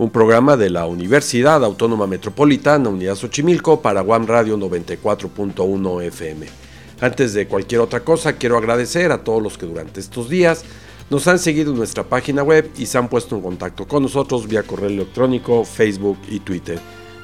un programa de la Universidad Autónoma Metropolitana Unidad Xochimilco para One Radio 94.1 FM. Antes de cualquier otra cosa, quiero agradecer a todos los que durante estos días nos han seguido en nuestra página web y se han puesto en contacto con nosotros vía correo electrónico, Facebook y Twitter.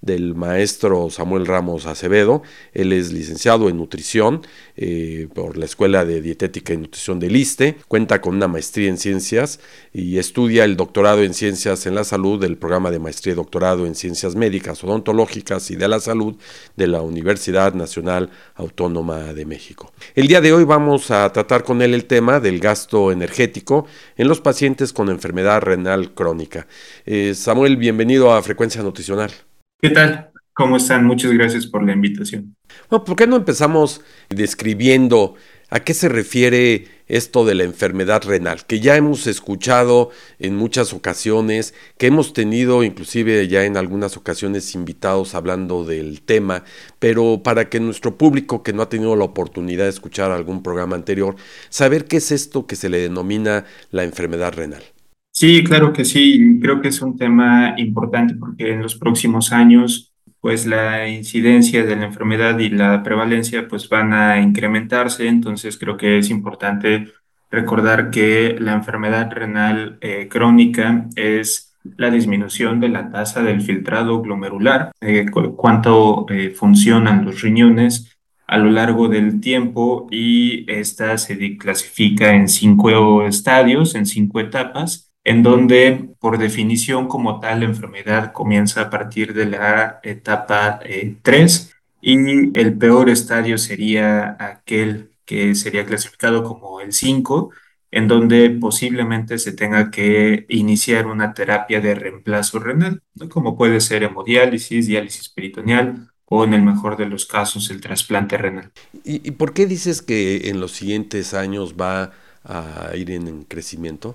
del maestro Samuel Ramos Acevedo. Él es licenciado en nutrición eh, por la Escuela de Dietética y Nutrición del ISTE. Cuenta con una maestría en ciencias y estudia el doctorado en ciencias en la salud del programa de maestría y doctorado en ciencias médicas, odontológicas y de la salud de la Universidad Nacional Autónoma de México. El día de hoy vamos a tratar con él el tema del gasto energético en los pacientes con enfermedad renal crónica. Eh, Samuel, bienvenido a Frecuencia Nutricional. ¿Qué tal? ¿Cómo están? Muchas gracias por la invitación. Bueno, ¿Por qué no empezamos describiendo a qué se refiere esto de la enfermedad renal? Que ya hemos escuchado en muchas ocasiones, que hemos tenido inclusive ya en algunas ocasiones invitados hablando del tema, pero para que nuestro público que no ha tenido la oportunidad de escuchar algún programa anterior, saber qué es esto que se le denomina la enfermedad renal. Sí, claro que sí. Creo que es un tema importante porque en los próximos años, pues la incidencia de la enfermedad y la prevalencia pues van a incrementarse. Entonces creo que es importante recordar que la enfermedad renal eh, crónica es la disminución de la tasa del filtrado glomerular, eh, cuánto eh, funcionan los riñones a lo largo del tiempo y esta se clasifica en cinco estadios, en cinco etapas en donde por definición como tal la enfermedad comienza a partir de la etapa 3 eh, y el peor estadio sería aquel que sería clasificado como el 5, en donde posiblemente se tenga que iniciar una terapia de reemplazo renal, como puede ser hemodiálisis, diálisis peritoneal o en el mejor de los casos el trasplante renal. ¿Y, y por qué dices que en los siguientes años va a ir en crecimiento?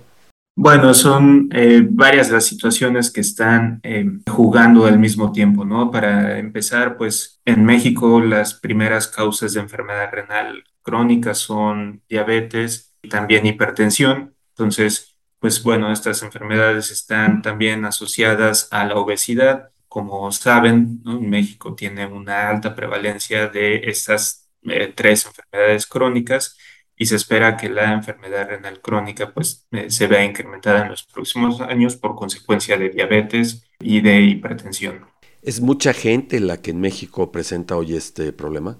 Bueno, son eh, varias las situaciones que están eh, jugando al mismo tiempo, ¿no? Para empezar, pues en México las primeras causas de enfermedad renal crónica son diabetes y también hipertensión. Entonces, pues bueno, estas enfermedades están también asociadas a la obesidad. Como saben, México tiene una alta prevalencia de estas eh, tres enfermedades crónicas y se espera que la enfermedad renal crónica pues eh, se vea incrementada en los próximos años por consecuencia de diabetes y de hipertensión. ¿Es mucha gente la que en México presenta hoy este problema?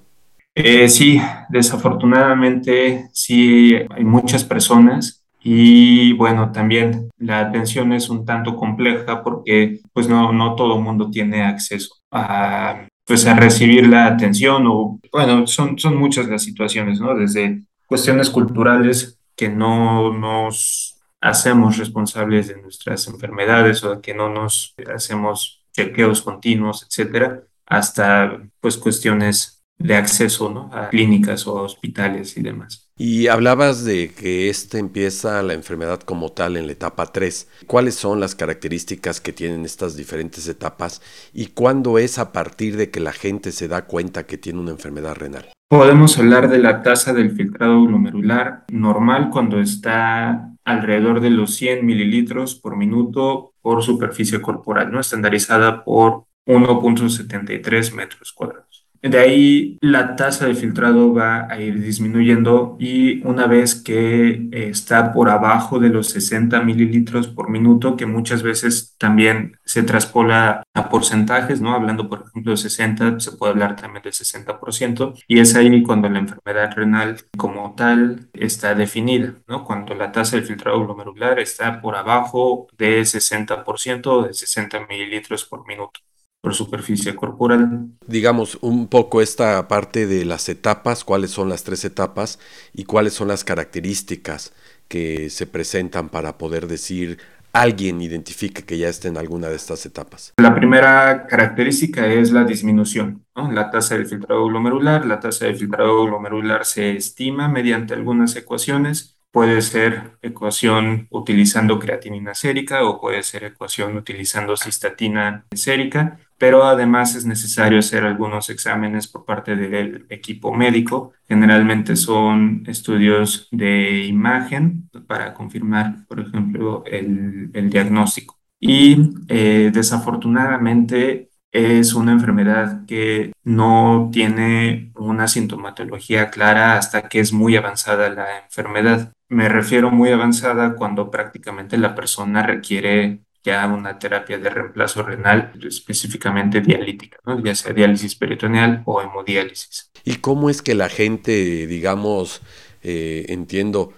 Eh, sí, desafortunadamente sí hay muchas personas y bueno, también la atención es un tanto compleja porque pues no, no todo el mundo tiene acceso a pues a recibir la atención o bueno, son, son muchas las situaciones, ¿no? Desde cuestiones culturales que no nos hacemos responsables de nuestras enfermedades o que no nos hacemos chequeos continuos, etcétera, hasta pues cuestiones de acceso ¿no? a clínicas o hospitales y demás. Y hablabas de que esta empieza la enfermedad como tal en la etapa 3. ¿Cuáles son las características que tienen estas diferentes etapas y cuándo es a partir de que la gente se da cuenta que tiene una enfermedad renal? Podemos hablar de la tasa del filtrado glomerular normal cuando está alrededor de los 100 mililitros por minuto por superficie corporal, ¿no? estandarizada por 1.73 metros cuadrados. De ahí la tasa de filtrado va a ir disminuyendo y una vez que está por abajo de los 60 mililitros por minuto, que muchas veces también se traspola a porcentajes, ¿no? Hablando, por ejemplo, de 60, se puede hablar también del 60%, y es ahí cuando la enfermedad renal como tal está definida, ¿no? Cuando la tasa de filtrado glomerular está por abajo de 60% o de 60 mililitros por minuto por superficie corporal. Digamos un poco esta parte de las etapas, cuáles son las tres etapas y cuáles son las características que se presentan para poder decir alguien identifique que ya esté en alguna de estas etapas? La primera característica es la disminución, la tasa de filtrado glomerular. La tasa de filtrado glomerular se estima mediante algunas ecuaciones Puede ser ecuación utilizando creatinina sérica o puede ser ecuación utilizando cistatina sérica, pero además es necesario hacer algunos exámenes por parte del equipo médico. Generalmente son estudios de imagen para confirmar, por ejemplo, el, diagnóstico. Y eh, desafortunadamente es una enfermedad que no tiene una sintomatología clara hasta que es muy avanzada la enfermedad. Me refiero muy avanzada cuando prácticamente la persona requiere ya una terapia de reemplazo renal, específicamente dialítica, ya sea diálisis peritoneal o hemodiálisis. ¿Y cómo es que la gente, digamos, eh, entiendo,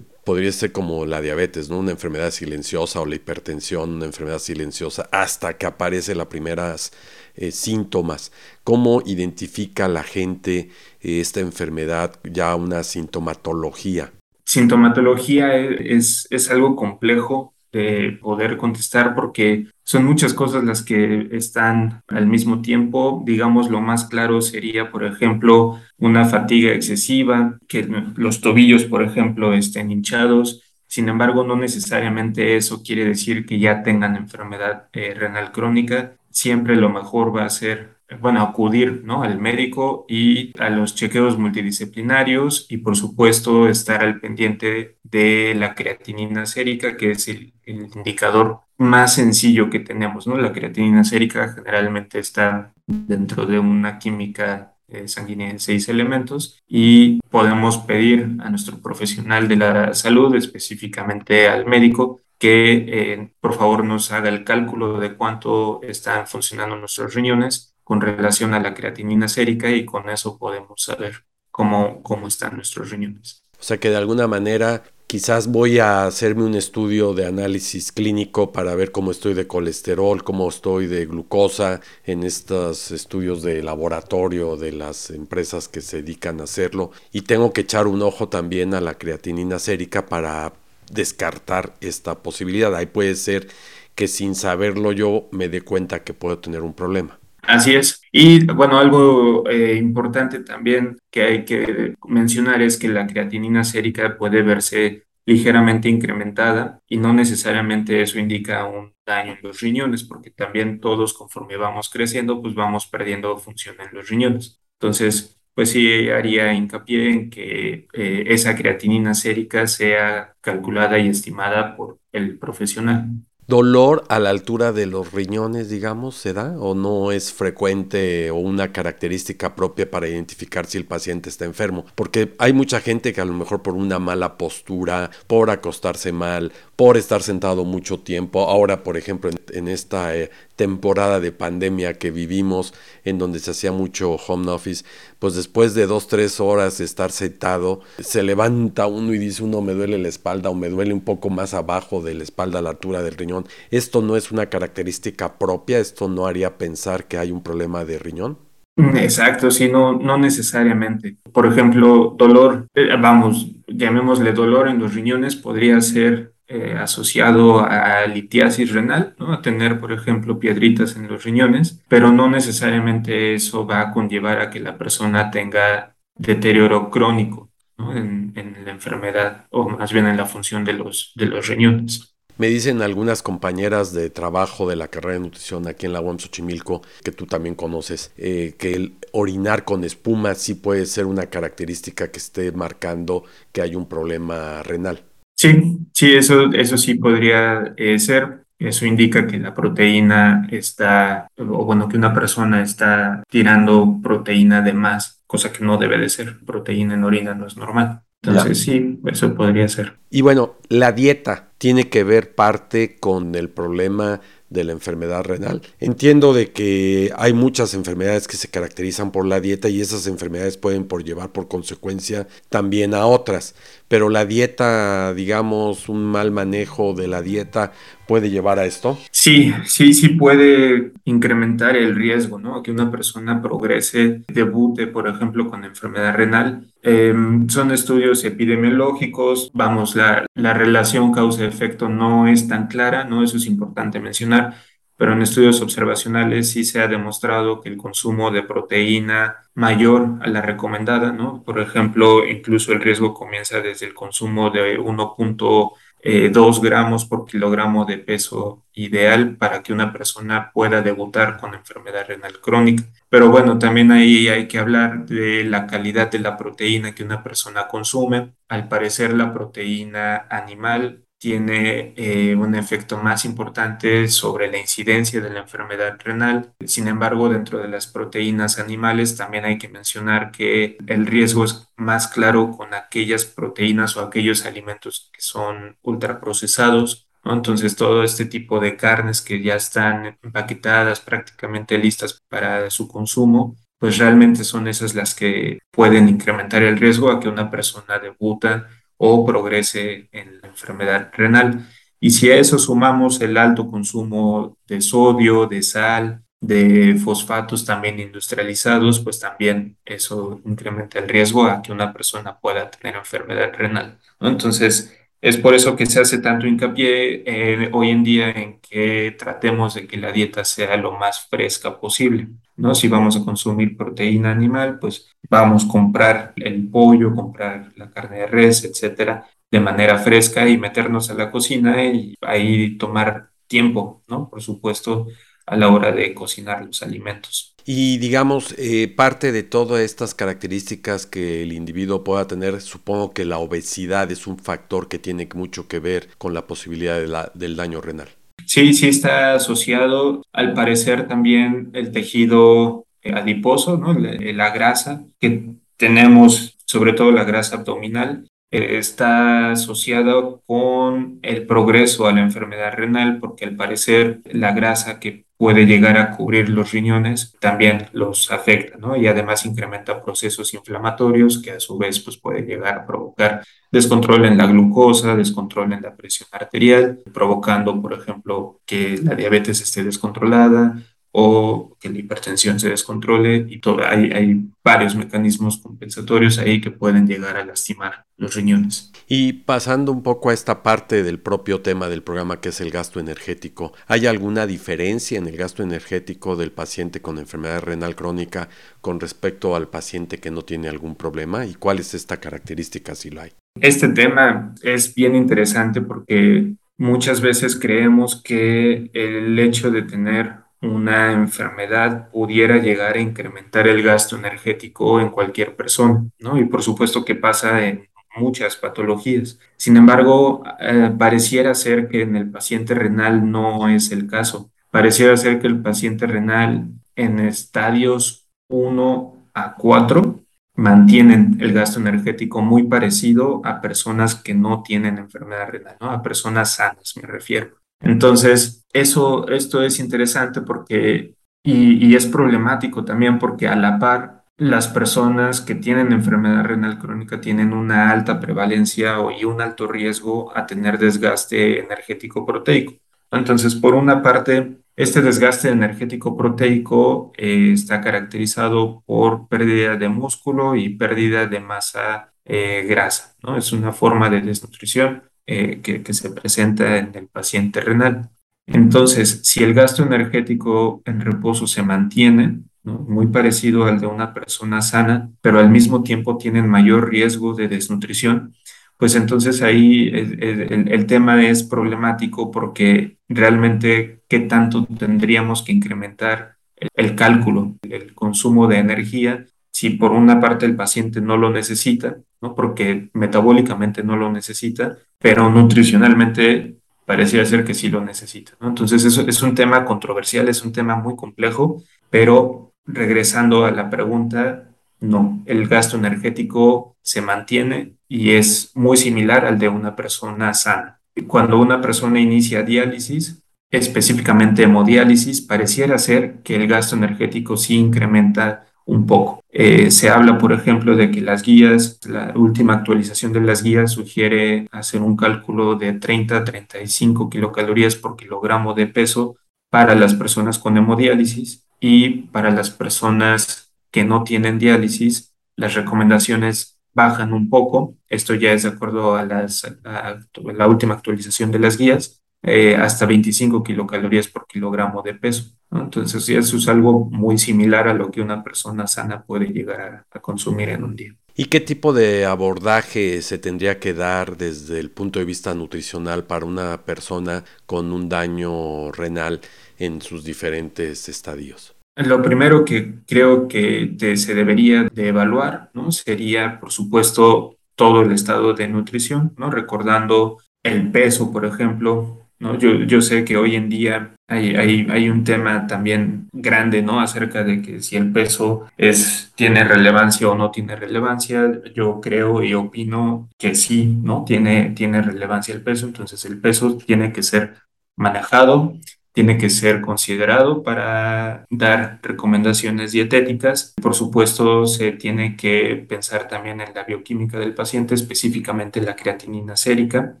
podría ser como la diabetes, ¿no? Una enfermedad silenciosa o la hipertensión, una enfermedad silenciosa, hasta que aparecen las primeras eh, síntomas. ¿Cómo identifica la gente eh, esta enfermedad, ya una sintomatología? Sintomatología es, es algo complejo de poder contestar porque son muchas cosas las que están al mismo tiempo. Digamos, lo más claro sería, por ejemplo, una fatiga excesiva, que los tobillos, por ejemplo, estén hinchados. Sin embargo, no necesariamente eso quiere decir que ya tengan enfermedad eh, renal crónica. Siempre lo mejor va a ser bueno, acudir ¿no? al médico y a los chequeos multidisciplinarios y por supuesto estar al pendiente de la creatinina sérica, que es el, indicador más sencillo que tenemos. ¿no? La creatinina sérica generalmente está dentro de una química eh, sanguínea de seis elementos y podemos pedir a nuestro profesional de la salud, específicamente al médico, que eh, por favor nos haga el cálculo de cuánto están funcionando nuestros riñones con relación a la creatinina sérica y con eso podemos saber cómo, cómo están nuestros riñones. O sea que de alguna manera quizás voy a hacerme un estudio de análisis clínico para ver cómo estoy de colesterol, cómo estoy de glucosa en estos estudios de laboratorio de las empresas que se dedican a hacerlo. Y tengo que echar un ojo también a la creatinina sérica para descartar esta posibilidad. Ahí puede ser que sin saberlo yo me dé cuenta que puedo tener un problema. Así es. Y bueno, algo eh, importante también que hay que mencionar es que la creatinina sérica puede verse ligeramente incrementada y no necesariamente eso indica un daño en los riñones, porque también todos conforme vamos creciendo, pues vamos perdiendo función en los riñones. Entonces, pues sí haría hincapié en que eh, esa creatinina sérica sea calculada y estimada por el profesional dolor a la altura de los riñones, digamos, se da o no es frecuente o una característica propia para identificar si el paciente está enfermo? Porque hay mucha gente que a lo mejor por una mala postura, por acostarse mal, por estar sentado mucho tiempo, ahora por ejemplo en, esta eh, temporada de pandemia que vivimos, en donde se hacía mucho home office, pues después de dos, tres horas de estar sentado, se levanta uno y dice uno me duele la espalda o me duele un poco más abajo de la espalda a la altura del riñón. Esto no es una característica propia, esto no haría pensar que hay un problema de riñón. Exacto, sí, no, no necesariamente. Por ejemplo, dolor, eh, vamos, llamémosle dolor en los riñones, podría ser eh, asociado a litiasis renal, ¿no? a tener, por ejemplo, piedritas en los riñones, pero no necesariamente eso va a conllevar a que la persona tenga deterioro crónico en, la enfermedad o más bien en la función de los, de los riñones. Me dicen algunas compañeras de trabajo de la carrera de nutrición aquí en la UAM Xochimilco, que tú también conoces, eh, que el orinar con espuma sí puede ser una característica que esté marcando que hay un problema renal. Sí, sí, eso, eso sí podría eh, ser. Eso indica que la proteína está, o bueno, que una persona está tirando proteína de más, cosa que no debe de ser. Proteína en orina no es normal. Entonces sí, eso podría ser. Y bueno, la dieta tiene que ver parte con el problema de la enfermedad renal. Entiendo de que hay muchas enfermedades que se caracterizan por la dieta y esas enfermedades pueden por llevar por consecuencia también a otras, pero la dieta, digamos, un mal manejo de la dieta puede llevar a esto? Sí, sí, sí puede incrementar el riesgo, ¿no? Que una persona progrese, debute, por ejemplo, con enfermedad renal. Em, son estudios epidemiológicos, vamos, la, la relación causa-efecto no es tan clara, ¿no? Eso es importante mencionar pero en estudios observacionales sí se ha demostrado que el consumo de proteína mayor a la recomendada, ¿no? Por ejemplo, incluso el riesgo comienza desde el consumo de 1.2 eh, gramos por kilogramo de peso ideal para que una persona pueda debutar con enfermedad renal crónica. Pero bueno, también ahí hay que hablar de la calidad de la proteína que una persona consume. Al parecer la proteína animal tiene eh, un efecto más importante sobre la incidencia de la enfermedad renal. Sin embargo, dentro de las proteínas animales también hay que mencionar que el riesgo es más claro con aquellas proteínas o aquellos alimentos que son ultraprocesados. Entonces, todo este tipo de carnes que ya están empaquetadas, prácticamente listas para su consumo, pues realmente son esas las que pueden incrementar el riesgo a que una persona debuta o progrese en la enfermedad renal. Y si a eso sumamos el alto consumo de sodio, de sal, de fosfatos también industrializados, pues también eso incrementa el riesgo a que una persona pueda tener enfermedad renal. Entonces, es por eso que se hace tanto hincapié eh, hoy en día en que tratemos de que la dieta sea lo más fresca posible. ¿No? Si vamos a consumir proteína animal, pues vamos a comprar el pollo, comprar la carne de res, etcétera, de manera fresca y meternos a la cocina y ahí tomar tiempo, ¿no? Por supuesto, a la hora de cocinar los alimentos. Y digamos, eh, parte de todas estas características que el individuo pueda tener, supongo que la obesidad es un factor que tiene mucho que ver con la posibilidad de la, del daño renal. Sí, sí está asociado. Al parecer también el tejido adiposo, ¿no? la, grasa que tenemos, sobre todo la grasa abdominal, eh, está asociado con el progreso a la enfermedad renal, porque al parecer la grasa que puede llegar a cubrir los riñones, también los afecta, ¿no? Y además incrementa procesos inflamatorios que a su vez pues, puede llegar a provocar descontrol en la glucosa, descontrol en la presión arterial, provocando, por ejemplo, que la diabetes esté descontrolada, o que la hipertensión se descontrole y todo, hay, hay varios mecanismos compensatorios ahí que pueden llegar a lastimar los riñones. Y pasando un poco a esta parte del propio tema del programa que es el gasto energético, ¿hay alguna diferencia en el gasto energético del paciente con enfermedad renal crónica con respecto al paciente que no tiene algún problema? ¿Y cuál es esta característica si lo hay? Este tema es bien interesante porque muchas veces creemos que el hecho de tener una enfermedad pudiera llegar a incrementar el gasto energético en cualquier persona, ¿no? Y por supuesto que pasa en muchas patologías. Sin embargo, eh, pareciera ser que en el paciente renal no es el caso. Pareciera ser que el paciente renal en estadios 1 a 4 mantienen el gasto energético muy parecido a personas que no tienen enfermedad renal, ¿no? A personas sanas, me refiero. Entonces, eso, esto es interesante porque, y, es problemático también porque a la par, las personas que tienen enfermedad renal crónica tienen una alta prevalencia y un alto riesgo a tener desgaste energético proteico. Entonces, por una parte, este desgaste energético proteico eh, está caracterizado por pérdida de músculo y pérdida de masa eh, grasa, ¿no? Es una forma de desnutrición eh, que, se presenta en el paciente renal. Entonces, si el gasto energético en reposo se mantiene, muy parecido al de una persona sana, pero al mismo tiempo tienen mayor riesgo de desnutrición, pues entonces ahí el, tema es problemático porque realmente qué tanto tendríamos que incrementar el cálculo, el consumo de energía si por una parte el paciente no lo necesita, ¿no? porque metabólicamente no lo necesita, pero nutricionalmente pareciera ser que sí lo necesita. Entonces, eso es un tema controversial, es un tema muy complejo, pero regresando a la pregunta, no, el gasto energético se mantiene y es muy similar al de una persona sana. Cuando una persona inicia diálisis, específicamente hemodiálisis, pareciera ser que el gasto energético sí incrementa un poco. Eh, se habla, por ejemplo, de que las guías, la última actualización de las guías sugiere hacer un cálculo de 30 a 35 kilocalorías por kilogramo de peso para las personas con hemodiálisis y para las personas que no tienen diálisis, las recomendaciones bajan un poco. Esto ya es de acuerdo a, las, la última actualización de las guías, eh, hasta 25 kilocalorías por kilogramo de peso. Entonces, eso es algo muy similar a lo que una persona sana puede llegar a, consumir en un día. ¿Y qué tipo de abordaje se tendría que dar desde el punto de vista nutricional para una persona con un daño renal en sus diferentes estadios? Lo primero que creo que se debería de evaluar ¿no? sería, por supuesto, todo el estado de nutrición, ¿no? recordando el peso, por ejemplo, ¿no? Yo, yo sé que hoy en día hay, hay, hay, un tema también grande, ¿no? Acerca de que si el peso es, tiene relevancia o no tiene relevancia. Yo creo y opino que sí, ¿no? Tiene, tiene relevancia el peso. Entonces el peso tiene que ser manejado tiene que ser considerado para dar recomendaciones dietéticas. Por supuesto, se tiene que pensar también en la bioquímica del paciente, específicamente la creatinina sérica.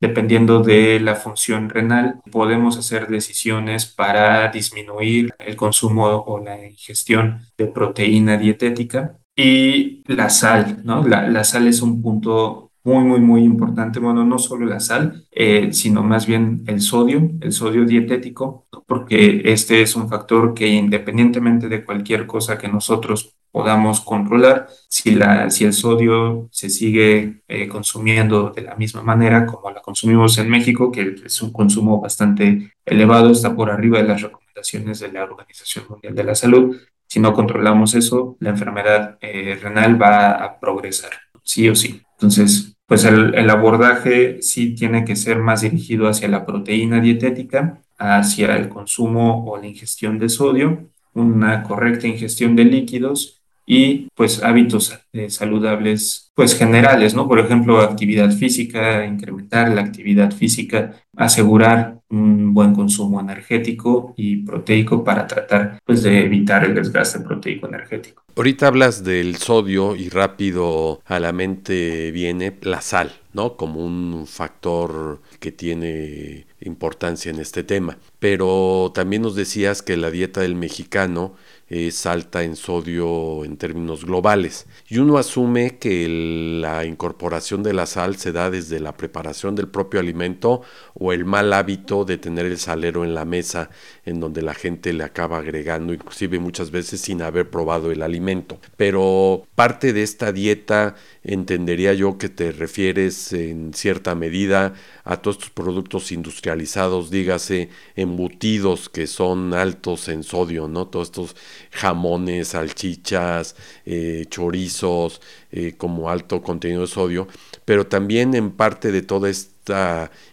Dependiendo de la función renal, podemos hacer decisiones para disminuir el consumo o la ingestión de proteína dietética. Y la sal, ¿no? La, la sal es un punto muy, muy, muy importante. Bueno, no solo la sal, eh, sino más bien el sodio, el sodio dietético, porque este es un factor que independientemente de cualquier cosa que nosotros podamos controlar, si, la, si el sodio se sigue eh, consumiendo de la misma manera como la consumimos en México, que es un consumo bastante elevado, está por arriba de las recomendaciones de la Organización Mundial de la Salud, si no controlamos eso, la enfermedad eh, renal va a progresar, sí o sí. Entonces, pues el, abordaje sí tiene que ser más dirigido hacia la proteína dietética, hacia el consumo o la ingestión de sodio, una correcta ingestión de líquidos y pues hábitos eh, saludables pues generales, ¿no? Por ejemplo, actividad física, incrementar la actividad física, asegurar un buen consumo energético y proteico para tratar pues de evitar el desgaste proteico energético. Ahorita hablas del sodio y rápido a la mente viene la sal, ¿no? Como un factor que tiene importancia en este tema. Pero también nos decías que la dieta del mexicano es alta en sodio en términos globales. Y uno asume que la incorporación de la sal se da desde la preparación del propio alimento o el mal hábito de tener el salero en la mesa en donde la gente le acaba agregando, inclusive muchas veces sin haber probado el alimento. Pero parte de esta dieta entendería yo que te refieres en cierta medida a todos estos productos industrializados, dígase embutidos que son altos en sodio, ¿no? Todos estos jamones, salchichas, eh, chorizos, eh, como alto contenido de sodio, pero también en parte de toda esta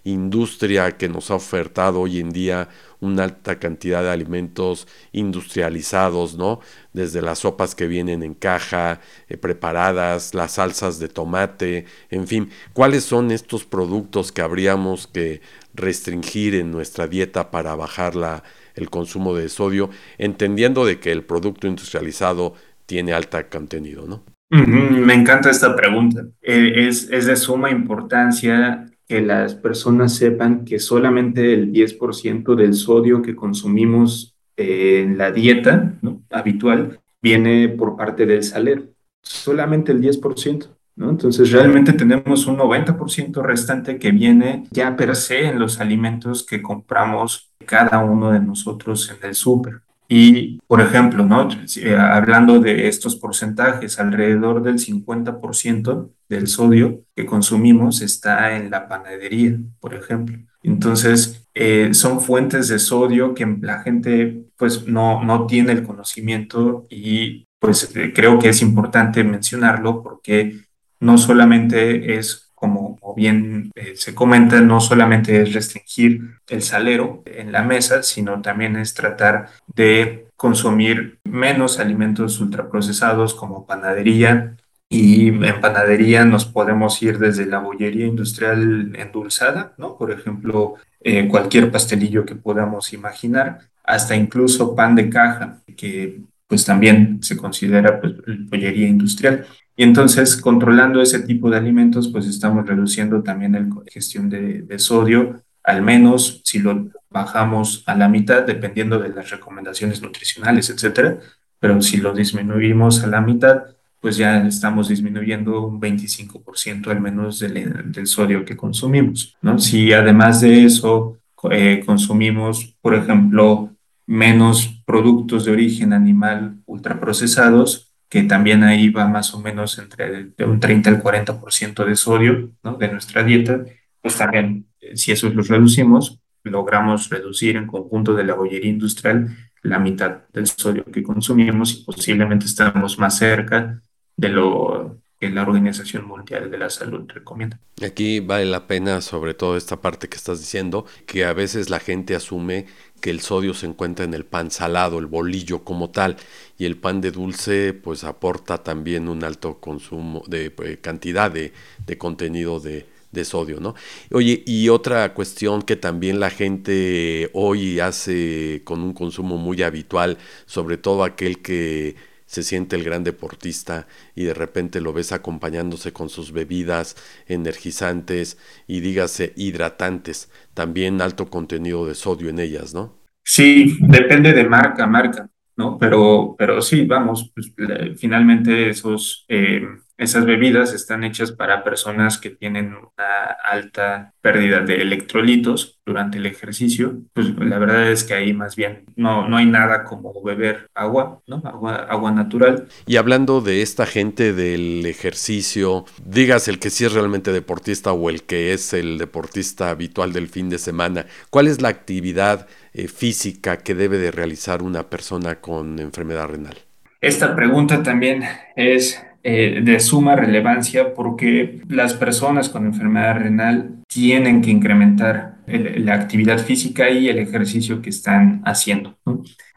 industria que nos ha ofertado hoy en día una alta cantidad de alimentos industrializados, ¿no? Desde las sopas que vienen en caja, eh, preparadas, las salsas de tomate, en fin, ¿cuáles son estos productos que habríamos que restringir en nuestra dieta para bajar la, el consumo de sodio, entendiendo de que el producto industrializado tiene alta contenido, ¿no? Me encanta esta pregunta. Eh, es, es de suma importancia que las personas sepan que solamente el 10% del sodio que consumimos en la dieta habitual viene por parte del salero. Solamente el 10%. ¿no? Entonces realmente tenemos un 90% restante que viene ya per se en los alimentos que compramos cada uno de nosotros en el súper. Y, por ejemplo, ¿no? Eh, hablando de estos porcentajes, alrededor del 50% del sodio que consumimos está en la panadería, por ejemplo. Entonces, eh, son fuentes de sodio que la gente pues no, no tiene el conocimiento y pues eh, creo que es importante mencionarlo porque no solamente es como bien eh, se comenta, no solamente es restringir el salero en la mesa, sino también es tratar de consumir menos alimentos ultraprocesados como panadería, y en panadería nos podemos ir desde la bollería industrial endulzada, ¿no? Por ejemplo, eh, cualquier pastelillo que podamos imaginar, hasta incluso pan de caja, que pues también se considera pues, bollería industrial. Y entonces, controlando ese tipo de alimentos, pues estamos reduciendo también la gestión de, de sodio, al menos si lo bajamos a la mitad, dependiendo de las recomendaciones nutricionales, etcétera. Pero si lo disminuimos a la mitad, pues ya estamos disminuyendo un 25% al menos del, del, sodio que consumimos, ¿no? Si además de eso eh, consumimos, por ejemplo, menos productos de origen animal ultraprocesados, que también ahí va más o menos entre de un 30 al 40% de sodio ¿no? de nuestra dieta, pues también eh, si eso lo reducimos, logramos reducir en conjunto de la bollería industrial la mitad del sodio que consumimos y posiblemente estamos más cerca de lo que la Organización Mundial de la Salud recomienda. Aquí vale la pena, sobre todo esta parte que estás diciendo, que a veces la gente asume que el sodio se encuentra en el pan salado, el bolillo como tal, y el pan de dulce pues aporta también un alto consumo de eh, cantidad de, de contenido de, de sodio, ¿no? Oye, y otra cuestión que también la gente hoy hace con un consumo muy habitual, sobre todo aquel que se siente el gran deportista y de repente lo ves acompañándose con sus bebidas energizantes y dígase hidratantes, también alto contenido de sodio en ellas, ¿no? Sí, depende de marca marca, ¿no? Pero, pero sí, vamos, pues, finalmente esos... Eh, esas bebidas están hechas para personas que tienen una alta pérdida de electrolitos durante el ejercicio. Pues la verdad es que ahí más bien no, no hay nada como beber agua, ¿no? Agua, agua natural. Y hablando de esta gente del ejercicio, digas el que sí es realmente deportista o el que es el deportista habitual del fin de semana, ¿cuál es la actividad eh, física que debe de realizar una persona con enfermedad renal? Esta pregunta también es eh, de suma relevancia porque las personas con enfermedad renal tienen que incrementar la actividad física y el ejercicio que están haciendo.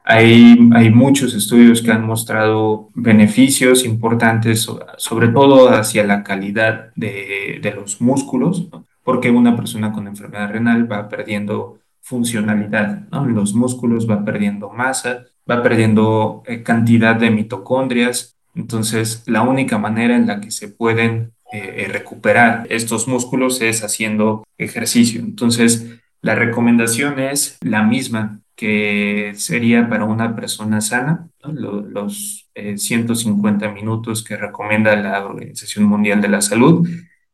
Hay, hay, muchos estudios que han mostrado beneficios importantes, sobre todo hacia la calidad de, de los músculos, porque una persona con enfermedad renal va perdiendo funcionalidad, ¿no? los músculos va perdiendo masa, va perdiendo eh, cantidad de mitocondrias, entonces, la única manera en la que se pueden eh, recuperar estos músculos es haciendo ejercicio. Entonces, la recomendación es la misma que sería para una persona sana, los, 150 eh, minutos que recomienda la Organización Mundial de la Salud.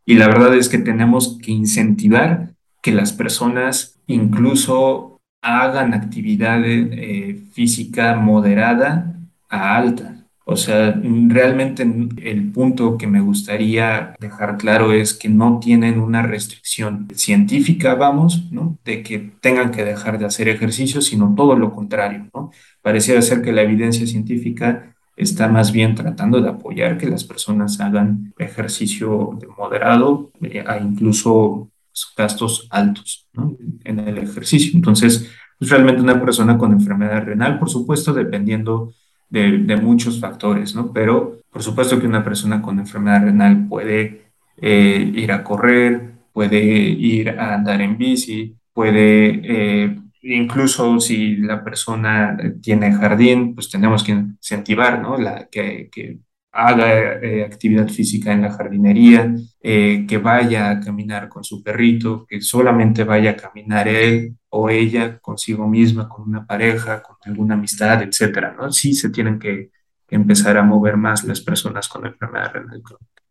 Y la verdad es que tenemos que incentivar que las personas incluso hagan actividad eh, física moderada a alta. O sea, realmente el punto que me gustaría dejar claro es que no tienen una restricción científica, vamos, ¿no? De que tengan que dejar de hacer ejercicio, sino todo lo contrario, ¿no? Pareciera ser que la evidencia científica está más bien tratando de apoyar que las personas hagan ejercicio de moderado e incluso gastos altos ¿no? en el ejercicio. Entonces, pues realmente una persona con enfermedad renal, por supuesto, dependiendo de, muchos factores, ¿no? Pero por supuesto que una persona con enfermedad renal puede eh, ir a correr, puede ir a andar en bici, puede, eh, incluso si la persona tiene jardín, pues tenemos que incentivar, ¿no? Que haga eh, actividad física en la jardinería, que vaya a caminar con su perrito, que solamente vaya a caminar él o ella consigo misma, con una pareja, con alguna amistad, etcétera, ¿no? Sí se tienen que, empezar a mover más las personas con enfermedad renal crónica.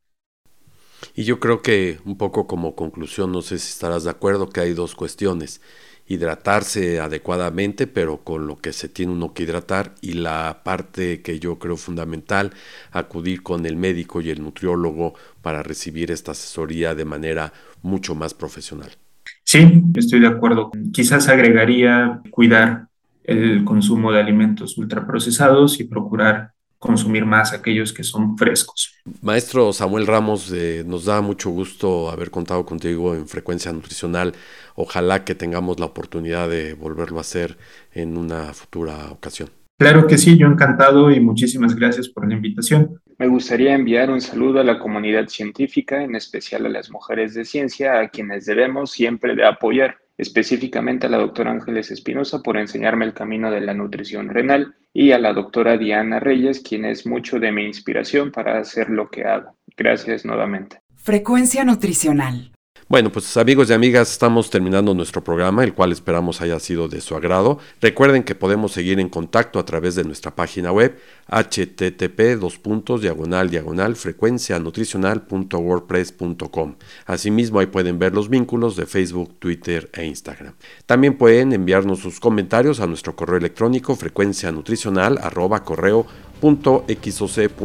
Y yo creo que un poco como conclusión, no sé si estarás de acuerdo, que hay dos cuestiones. Hidratarse adecuadamente, pero con lo que se tiene uno que hidratar, y la parte que yo creo fundamental, acudir con el médico y el nutriólogo para recibir esta asesoría de manera mucho más profesional. Sí, estoy de acuerdo. Quizás agregaría cuidar el consumo de alimentos ultraprocesados y procurar consumir más aquellos que son frescos. Maestro Samuel Ramos, eh, nos da mucho gusto haber contado contigo en Frecuencia Nutricional. Ojalá que tengamos la oportunidad de volverlo a hacer en una futura ocasión. Claro que sí, yo encantado y muchísimas gracias por la invitación. Me gustaría enviar un saludo a la comunidad científica, en especial a las mujeres de ciencia, a quienes debemos siempre de apoyar, específicamente a la doctora Ángeles Espinosa por enseñarme el camino de la nutrición renal y a la doctora Diana Reyes, quien es mucho de mi inspiración para hacer lo que hago. Gracias nuevamente. Frecuencia nutricional. Bueno, pues amigos y amigas, estamos terminando nuestro programa, el cual esperamos haya sido de su agrado. Recuerden que podemos seguir en contacto a través de nuestra página web http diagonal diagonal frecuencianutricional.wordpress.com. Asimismo, ahí pueden ver los vínculos de Facebook, Twitter e Instagram. También pueden enviarnos sus comentarios a nuestro correo electrónico frecuencianutricional arroba correo .xoc.1.mx.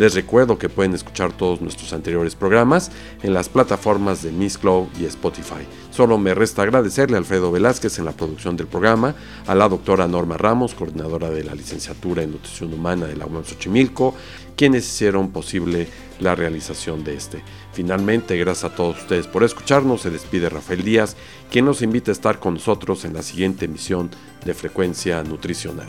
Les recuerdo que pueden escuchar todos nuestros anteriores programas en las plataformas de Miss Glow y Spotify. Solo me resta agradecerle a Alfredo Velázquez en la producción del programa, a la doctora Norma Ramos, coordinadora de la licenciatura en Nutrición Humana de la UAM Xochimilco, quienes hicieron posible la realización de este. Finalmente, gracias a todos ustedes por escucharnos, se despide Rafael Díaz, quien nos invita a estar con nosotros en la siguiente emisión de Frecuencia Nutricional.